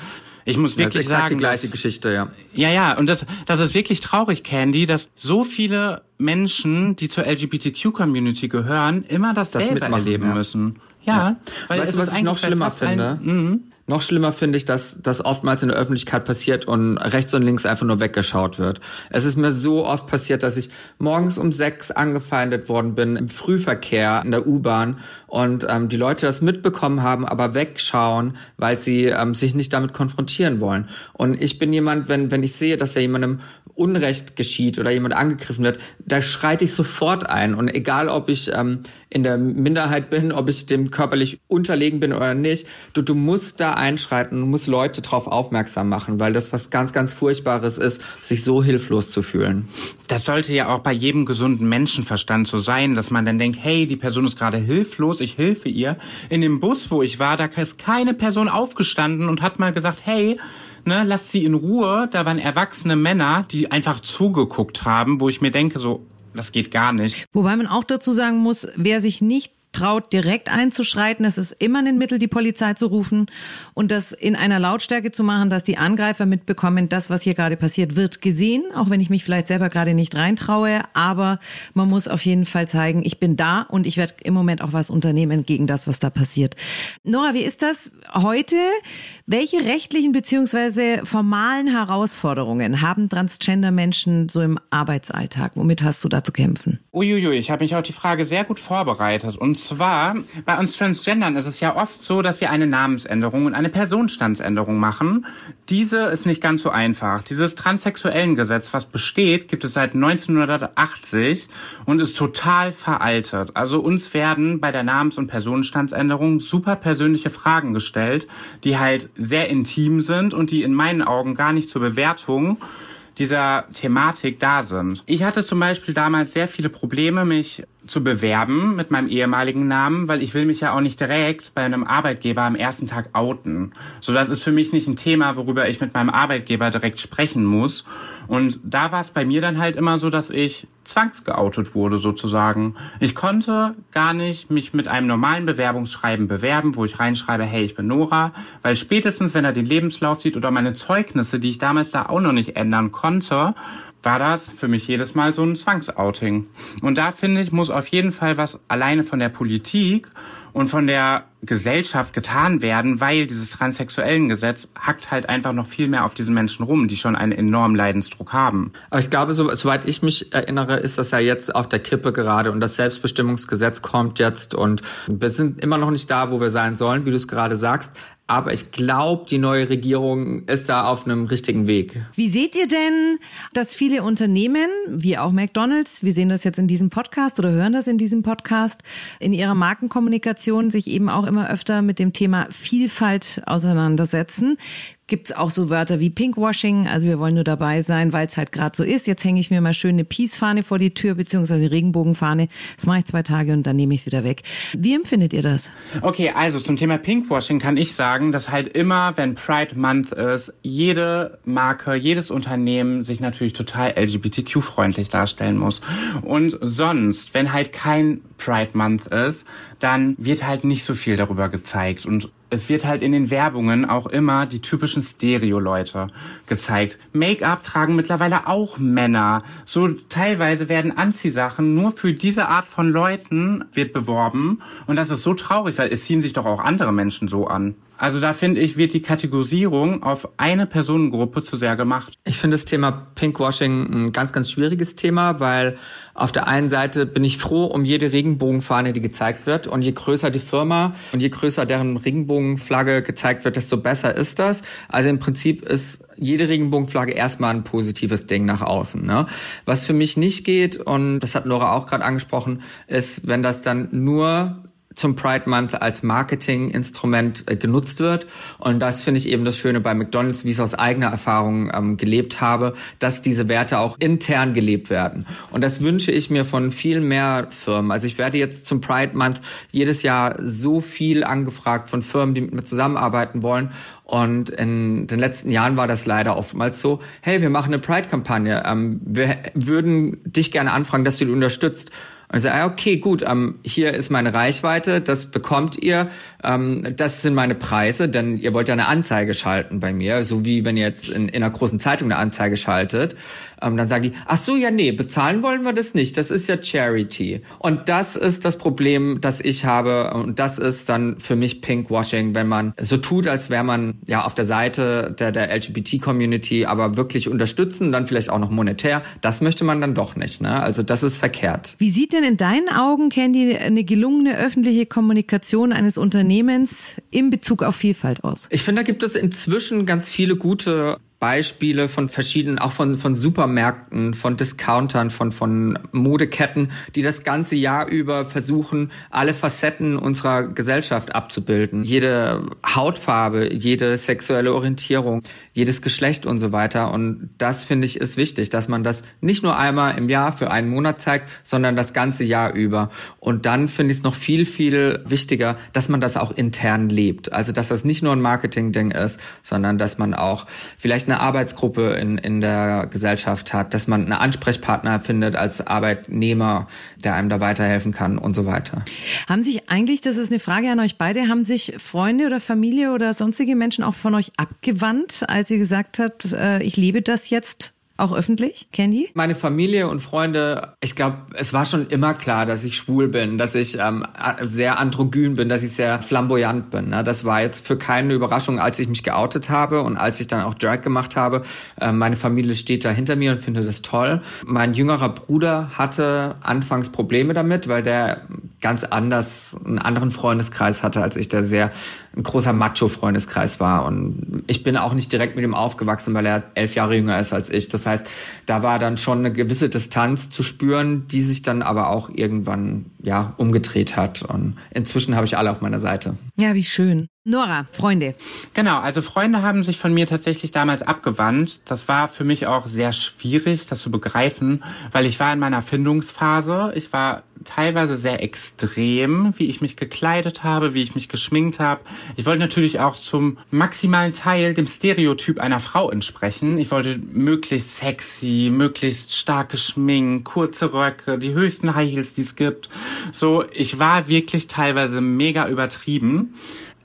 Ich muss Das ist wirklich sagen, die gleiche dass- Geschichte, ja. ja, ja, und das, das ist wirklich traurig, Candy, dass so viele Menschen, die zur LGBTQ-Community gehören, immer dasselbe mitmachen, erleben ja. müssen. Ja, weil weißt es du, was ich noch schlimmer fast allen- finde? Noch schlimmer finde ich, dass das oftmals in der Öffentlichkeit passiert und rechts und links einfach nur weggeschaut wird. Es ist mir so oft passiert, dass ich morgens um sechs angefeindet worden bin im Frühverkehr in der U-Bahn und ähm, die Leute das mitbekommen haben, aber wegschauen, weil sie ähm, sich nicht damit konfrontieren wollen. Und ich bin jemand, wenn wenn ich sehe, dass ja jemandem Unrecht geschieht oder jemand angegriffen wird, da schreite ich sofort ein. Und egal, ob ich ähm, in der Minderheit bin, ob ich dem körperlich unterlegen bin oder nicht, du, du musst da einschreiten, du musst Leute drauf aufmerksam machen, weil das was ganz, ganz Furchtbares ist, sich so hilflos zu fühlen. Das sollte ja auch bei jedem gesunden Menschenverstand so sein, dass man dann denkt, hey, die Person ist gerade hilflos, ich helfe ihr. In dem Bus, wo ich war, da ist keine Person aufgestanden und hat mal gesagt, hey, ne, lasst sie in Ruhe. Da waren erwachsene Männer, die einfach zugeguckt haben, wo ich mir denke, so, das geht gar nicht. Wobei man auch dazu sagen muss, wer sich nicht traut, direkt einzuschreiten, es ist immer ein Mittel, die Polizei zu rufen und das in einer Lautstärke zu machen, dass die Angreifer mitbekommen, das, was hier gerade passiert, wird gesehen, auch wenn ich mich vielleicht selber gerade nicht reintraue, aber man muss auf jeden Fall zeigen, ich bin da und ich werde im Moment auch was unternehmen gegen das, was da passiert. Nora, wie ist das heute? Welche rechtlichen beziehungsweise formalen Herausforderungen haben Transgender-Menschen so im Arbeitsalltag? Womit hast du da zu kämpfen? Uiuiui, ich habe mich auf die Frage sehr gut vorbereitet. Und zwar, bei uns Transgendern ist es ja oft so, dass wir eine Namensänderung und eine Personenstandsänderung machen. Diese ist nicht ganz so einfach. Dieses transsexuellen Gesetz, was besteht, gibt es seit 1980 und ist total veraltet. Also uns werden bei der Namens- und Personenstandsänderung super persönliche Fragen gestellt, die halt sehr intim sind und die in meinen Augen gar nicht zur Bewertung dieser Thematik da sind. Ich hatte zum Beispiel damals sehr viele Probleme, mich zu bewerben mit meinem ehemaligen Namen, weil ich will mich ja auch nicht direkt bei einem Arbeitgeber am ersten Tag outen. So, das ist für mich nicht ein Thema, worüber ich mit meinem Arbeitgeber direkt sprechen muss. Und da war es bei mir dann halt immer so, dass ich zwangsgeoutet wurde sozusagen. Ich konnte gar nicht mich mit einem normalen Bewerbungsschreiben bewerben, wo ich reinschreibe, hey, ich bin Nora, weil spätestens, wenn er den Lebenslauf sieht oder meine Zeugnisse, die ich damals da auch noch nicht ändern konnte, war das für mich jedes Mal so ein Zwangsouting. Und da finde ich, muss auf jeden Fall was alleine von der Politik und von der Gesellschaft getan werden, weil dieses transsexuellen Gesetz hackt halt einfach noch viel mehr auf diesen Menschen rum, die schon einen enormen Leidensdruck haben. Aber ich glaube, so, soweit ich mich erinnere, ist das ja jetzt auf der Kippe gerade und das Selbstbestimmungsgesetz kommt jetzt und wir sind immer noch nicht da, wo wir sein sollen, wie du es gerade sagst. Aber ich glaube, die neue Regierung ist da auf einem richtigen Weg. Wie seht ihr denn, dass viele Unternehmen, wie auch McDonald's, wir sehen das jetzt in diesem Podcast oder hören das in diesem Podcast, in ihrer Markenkommunikation sich eben auch immer öfter mit dem Thema Vielfalt auseinandersetzen? Gibt es auch so Wörter wie Pinkwashing, also wir wollen nur dabei sein, weil es halt gerade so ist. Jetzt hänge ich mir mal schön eine Peace-Fahne vor die Tür, beziehungsweise Regenbogenfahne. Das mache ich zwei Tage und dann nehme ich es wieder weg. Wie empfindet ihr das? Okay, also zum Thema Pinkwashing kann ich sagen, dass halt immer, wenn Pride Month ist, jede Marke, jedes Unternehmen sich natürlich total LGBTQ-freundlich darstellen muss. Und sonst, wenn halt kein Pride Month ist, dann wird halt nicht so viel darüber gezeigt. Und es wird halt in den Werbungen auch immer die typischen Stereo-Leute gezeigt. Make-up tragen mittlerweile auch Männer. So teilweise werden Anziehsachen nur für diese Art von Leuten wird beworben. Und das ist so traurig, weil es ziehen sich doch auch andere Menschen so an. Also da finde ich, wird die Kategorisierung auf eine Personengruppe zu sehr gemacht. Ich finde das Thema Pinkwashing ein ganz, ganz schwieriges Thema, weil auf der einen Seite bin ich froh um jede Regenbogenfahne, die gezeigt wird. Und je größer die Firma und je größer deren Regenbogenflagge gezeigt wird, desto besser ist das. Also im Prinzip ist jede Regenbogenflagge erstmal ein positives Ding nach außen. Ne? Was für mich nicht geht, und das hat Nora auch gerade angesprochen, ist, wenn das dann nur zum Pride Month als Marketinginstrument äh, genutzt wird. Und das finde ich eben das Schöne bei McDonald's, wie ich es aus eigener Erfahrung ähm, gelebt habe, dass diese Werte auch intern gelebt werden. Und das wünsche ich mir von viel mehr Firmen. Also ich werde jetzt zum Pride Month jedes Jahr so viel angefragt von Firmen, die mit mir zusammenarbeiten wollen. Und in den letzten Jahren war das leider oftmals so, hey, wir machen eine Pride-Kampagne. Ähm, wir würden dich gerne anfragen, dass du die unterstützt. Ah, okay, gut, ähm, hier ist meine Reichweite, das bekommt ihr, ähm, das sind meine Preise, denn ihr wollt ja eine Anzeige schalten bei mir, so wie wenn ihr jetzt in, in einer großen Zeitung eine Anzeige schaltet. Ähm, dann sagen die, ach so, ja, nee, bezahlen wollen wir das nicht, das ist ja Charity. Und das ist das Problem, das ich habe und das ist dann für mich Pinkwashing, wenn man so tut, als wäre man ja auf der Seite der, der LGBT-Community, aber wirklich unterstützen, dann vielleicht auch noch monetär, das möchte man dann doch nicht. Ne? Also das ist verkehrt. Wie sieht denn in deinen Augen, Candy, eine gelungene öffentliche Kommunikation eines Unternehmens in Bezug auf Vielfalt aus? Ich finde, da gibt es inzwischen ganz viele gute Beispiele von verschiedenen, auch von, von Supermärkten, von Discountern, von, von Modeketten, die das ganze Jahr über versuchen, alle Facetten unserer Gesellschaft abzubilden. Jede Hautfarbe, jede sexuelle Orientierung, jedes Geschlecht und so weiter. Und das finde ich ist wichtig, dass man das nicht nur einmal im Jahr für einen Monat zeigt, sondern das ganze Jahr über. Und dann finde ich es noch viel, viel wichtiger, dass man das auch intern lebt. Also, dass das nicht nur ein Marketing-Ding ist, sondern dass man auch vielleicht eine eine Arbeitsgruppe in, in der Gesellschaft hat, dass man einen Ansprechpartner findet als Arbeitnehmer, der einem da weiterhelfen kann und so weiter. Haben sich eigentlich, das ist eine Frage an euch beide, haben sich Freunde oder Familie oder sonstige Menschen auch von euch abgewandt, als ihr gesagt habt, äh, ich lebe das jetzt auch öffentlich, Candy? Meine Familie und Freunde, ich glaube, es war schon immer klar, dass ich schwul bin, dass ich ähm, sehr androgyn bin, dass ich sehr flamboyant bin. Ne? Das war jetzt für keine Überraschung, als ich mich geoutet habe und als ich dann auch Drag gemacht habe. Äh, meine Familie steht da hinter mir und findet das toll. Mein jüngerer Bruder hatte anfangs Probleme damit, weil der ganz anders einen anderen Freundeskreis hatte, als ich, der sehr ein großer Macho-Freundeskreis war. Und ich bin auch nicht direkt mit ihm aufgewachsen, weil er elf Jahre jünger ist als ich. Das heißt, da war dann schon eine gewisse Distanz zu spüren, die sich dann aber auch irgendwann ja umgedreht hat. Und inzwischen habe ich alle auf meiner Seite. Ja, wie schön. Nora, Freunde. Genau, also Freunde haben sich von mir tatsächlich damals abgewandt. Das war für mich auch sehr schwierig, das zu begreifen, weil ich war in meiner Findungsphase. Ich war teilweise sehr extrem, wie ich mich gekleidet habe, wie ich mich geschminkt habe. Ich wollte natürlich auch zum maximalen Teil dem Stereotyp einer Frau entsprechen. Ich wollte möglichst sexy, möglichst stark geschminkt, kurze Röcke, die höchsten High Heels, die es gibt. So, ich war wirklich teilweise mega übertrieben.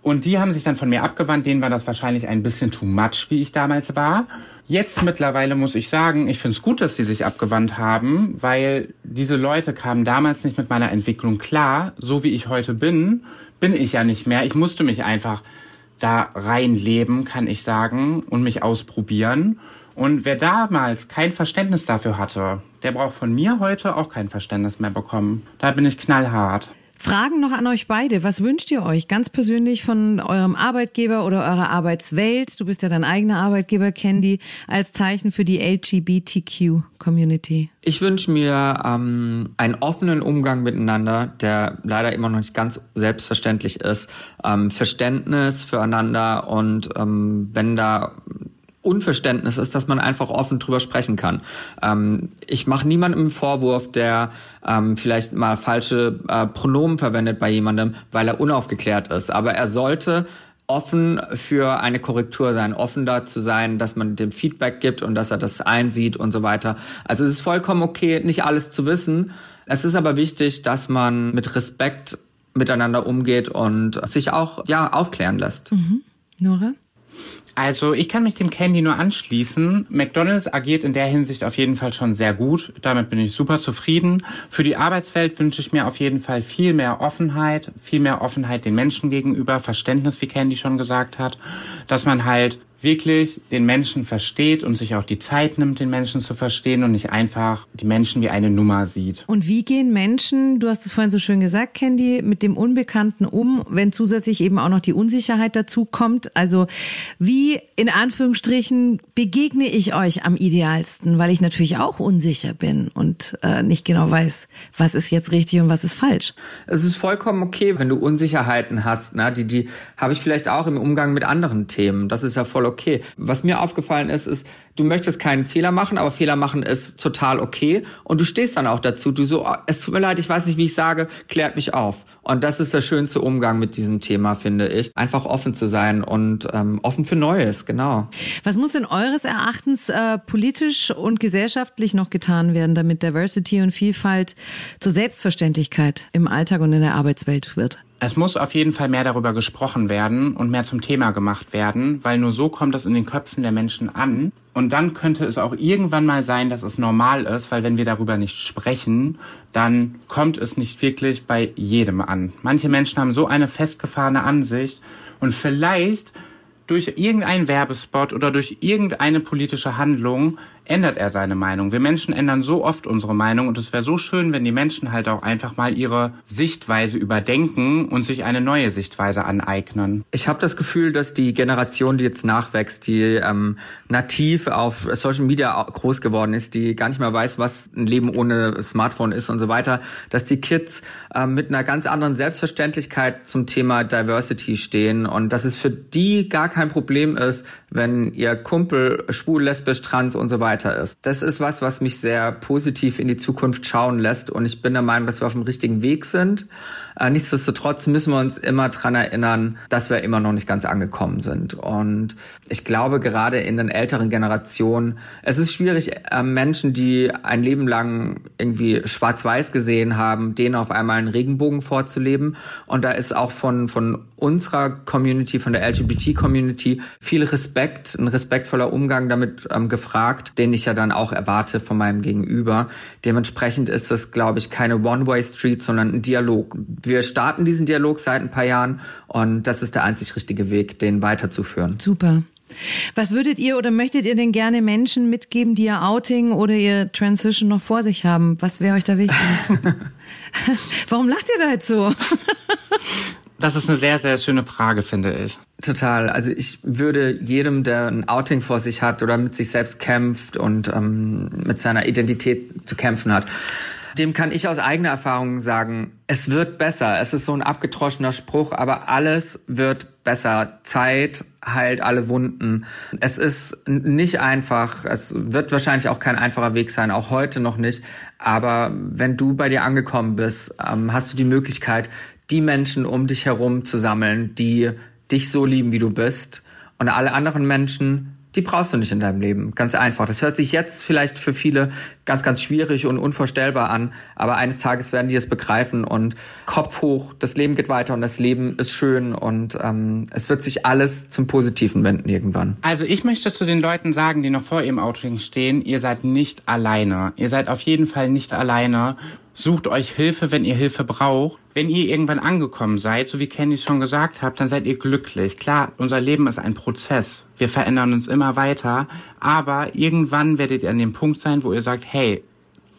Und die haben sich dann von mir abgewandt, denen war das wahrscheinlich ein bisschen too much, wie ich damals war. Jetzt mittlerweile muss ich sagen, ich finde es gut, dass sie sich abgewandt haben, weil diese Leute kamen damals nicht mit meiner Entwicklung klar. So wie ich heute bin, bin ich ja nicht mehr. Ich musste mich einfach da reinleben, kann ich sagen, und mich ausprobieren. Und wer damals kein Verständnis dafür hatte, der braucht von mir heute auch kein Verständnis mehr bekommen. Da bin ich knallhart. Fragen noch an euch beide. Was wünscht ihr euch ganz persönlich von eurem Arbeitgeber oder eurer Arbeitswelt? Du bist ja dein eigener Arbeitgeber, Candy, als Zeichen für die LGBTQ-Community. Ich wünsche mir ähm, einen offenen Umgang miteinander, der leider immer noch nicht ganz selbstverständlich ist. Ähm, Verständnis füreinander und ähm, wenn da Unverständnis ist, dass man einfach offen drüber sprechen kann. Ähm, ich mache niemandem einen Vorwurf, der ähm, vielleicht mal falsche äh, Pronomen verwendet bei jemandem, weil er unaufgeklärt ist. Aber er sollte offen für eine Korrektur sein, offen dazu sein, dass man dem Feedback gibt und dass er das einsieht und so weiter. Also es ist vollkommen okay, nicht alles zu wissen. Es ist aber wichtig, dass man mit Respekt miteinander umgeht und sich auch ja aufklären lässt. Mhm. Nora? Also ich kann mich dem Candy nur anschließen. McDonald's agiert in der Hinsicht auf jeden Fall schon sehr gut. Damit bin ich super zufrieden. Für die Arbeitswelt wünsche ich mir auf jeden Fall viel mehr Offenheit, viel mehr Offenheit den Menschen gegenüber, Verständnis, wie Candy schon gesagt hat, dass man halt wirklich den Menschen versteht und sich auch die Zeit nimmt, den Menschen zu verstehen und nicht einfach die Menschen wie eine Nummer sieht. Und wie gehen Menschen, du hast es vorhin so schön gesagt, Candy, mit dem Unbekannten um, wenn zusätzlich eben auch noch die Unsicherheit dazu kommt? Also wie in Anführungsstrichen begegne ich euch am idealsten, weil ich natürlich auch unsicher bin und äh, nicht genau weiß, was ist jetzt richtig und was ist falsch. Es ist vollkommen okay, wenn du Unsicherheiten hast, ne? die die habe ich vielleicht auch im Umgang mit anderen Themen. Das ist ja voll okay. Was mir aufgefallen ist, ist, du möchtest keinen Fehler machen, aber Fehler machen ist total okay und du stehst dann auch dazu. Du so, oh, es tut mir leid, ich weiß nicht, wie ich sage, klärt mich auf. Und das ist der schönste Umgang mit diesem Thema, finde ich. Einfach offen zu sein und ähm, offen für Neues, genau. Was muss denn eures Erachtens äh, politisch und gesellschaftlich noch getan werden, damit Diversity und Vielfalt zur Selbstverständlichkeit im Alltag und in der Arbeitswelt wird? Es muss auf jeden Fall mehr darüber gesprochen werden und mehr zum Thema gemacht werden, weil nur so kommt es in den Köpfen der Menschen an. Und dann könnte es auch irgendwann mal sein, dass es normal ist, weil wenn wir darüber nicht sprechen, dann kommt es nicht wirklich bei jedem an. Manche Menschen haben so eine festgefahrene Ansicht und vielleicht durch irgendeinen Werbespot oder durch irgendeine politische Handlung ändert er seine Meinung. Wir Menschen ändern so oft unsere Meinung und es wäre so schön, wenn die Menschen halt auch einfach mal ihre Sichtweise überdenken und sich eine neue Sichtweise aneignen. Ich habe das Gefühl, dass die Generation, die jetzt nachwächst, die ähm, nativ auf Social Media groß geworden ist, die gar nicht mehr weiß, was ein Leben ohne Smartphone ist und so weiter, dass die Kids ähm, mit einer ganz anderen Selbstverständlichkeit zum Thema Diversity stehen und dass es für die gar kein Problem ist, wenn ihr Kumpel schwul, lesbisch, trans und so weiter weiter ist. Das ist was, was mich sehr positiv in die Zukunft schauen lässt und ich bin der Meinung, dass wir auf dem richtigen Weg sind. Äh, nichtsdestotrotz müssen wir uns immer dran erinnern, dass wir immer noch nicht ganz angekommen sind. Und ich glaube, gerade in den älteren Generationen, es ist schwierig, äh, Menschen, die ein Leben lang irgendwie schwarz-weiß gesehen haben, denen auf einmal einen Regenbogen vorzuleben. Und da ist auch von, von unserer Community, von der LGBT-Community viel Respekt, ein respektvoller Umgang damit ähm, gefragt, den ich ja dann auch erwarte von meinem Gegenüber. Dementsprechend ist das, glaube ich, keine One-Way-Street, sondern ein Dialog wir starten diesen Dialog seit ein paar Jahren und das ist der einzig richtige Weg, den weiterzuführen. Super. Was würdet ihr oder möchtet ihr denn gerne Menschen mitgeben, die ihr Outing oder ihr Transition noch vor sich haben? Was wäre euch da wichtig? <laughs> Warum lacht ihr da jetzt so? Das ist eine sehr, sehr schöne Frage, finde ich. Total. Also ich würde jedem, der ein Outing vor sich hat oder mit sich selbst kämpft und ähm, mit seiner Identität zu kämpfen hat, dem kann ich aus eigener Erfahrung sagen, es wird besser. Es ist so ein abgetroschener Spruch, aber alles wird besser. Zeit heilt alle Wunden. Es ist nicht einfach. Es wird wahrscheinlich auch kein einfacher Weg sein, auch heute noch nicht. Aber wenn du bei dir angekommen bist, ähm, hast du die Möglichkeit, die Menschen um dich herum zu sammeln, die dich so lieben, wie du bist. Und alle anderen Menschen die brauchst du nicht in deinem Leben. Ganz einfach. Das hört sich jetzt vielleicht für viele ganz, ganz schwierig und unvorstellbar an, aber eines Tages werden die es begreifen und Kopf hoch, das Leben geht weiter und das Leben ist schön und ähm, es wird sich alles zum Positiven wenden irgendwann. Also ich möchte zu den Leuten sagen, die noch vor ihrem Outing stehen, ihr seid nicht alleine. Ihr seid auf jeden Fall nicht alleine Sucht euch Hilfe, wenn ihr Hilfe braucht. Wenn ihr irgendwann angekommen seid, so wie Kenny schon gesagt hat, dann seid ihr glücklich. Klar, unser Leben ist ein Prozess. Wir verändern uns immer weiter. Aber irgendwann werdet ihr an dem Punkt sein, wo ihr sagt, hey,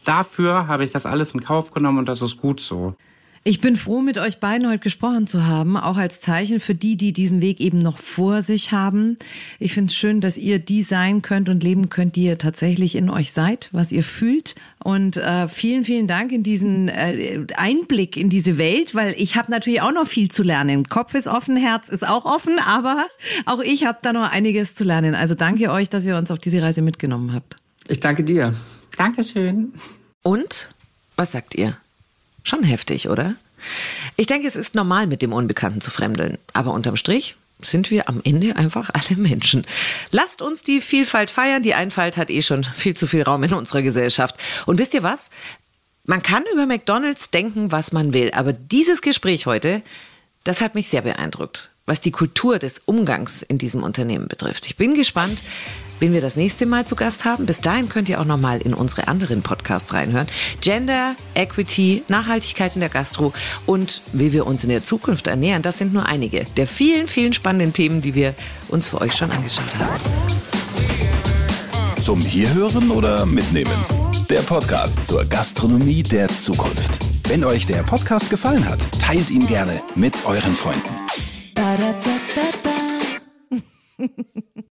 dafür habe ich das alles in Kauf genommen und das ist gut so. Ich bin froh, mit euch beiden heute gesprochen zu haben, auch als Zeichen für die, die diesen Weg eben noch vor sich haben. Ich finde es schön, dass ihr die sein könnt und leben könnt, die ihr tatsächlich in euch seid, was ihr fühlt. Und äh, vielen, vielen Dank in diesen äh, Einblick in diese Welt, weil ich habe natürlich auch noch viel zu lernen. Kopf ist offen, Herz ist auch offen, aber auch ich habe da noch einiges zu lernen. Also danke euch, dass ihr uns auf diese Reise mitgenommen habt. Ich danke dir. Dankeschön. Und was sagt ihr? Schon heftig, oder? Ich denke, es ist normal, mit dem Unbekannten zu fremdeln. Aber unterm Strich sind wir am Ende einfach alle Menschen. Lasst uns die Vielfalt feiern. Die Einfalt hat eh schon viel zu viel Raum in unserer Gesellschaft. Und wisst ihr was? Man kann über McDonald's denken, was man will. Aber dieses Gespräch heute, das hat mich sehr beeindruckt, was die Kultur des Umgangs in diesem Unternehmen betrifft. Ich bin gespannt, wen wir das nächste Mal zu Gast haben. Bis dahin könnt ihr auch noch mal in unsere anderen Podcasts reinhören. Gender, Equity, Nachhaltigkeit in der Gastro und wie wir uns in der Zukunft ernähren. Das sind nur einige der vielen, vielen spannenden Themen, die wir uns für euch schon angeschaut haben. Zum Hierhören oder Mitnehmen? Der Podcast zur Gastronomie der Zukunft. Wenn euch der Podcast gefallen hat, teilt ihn gerne mit euren Freunden. Da, da, da,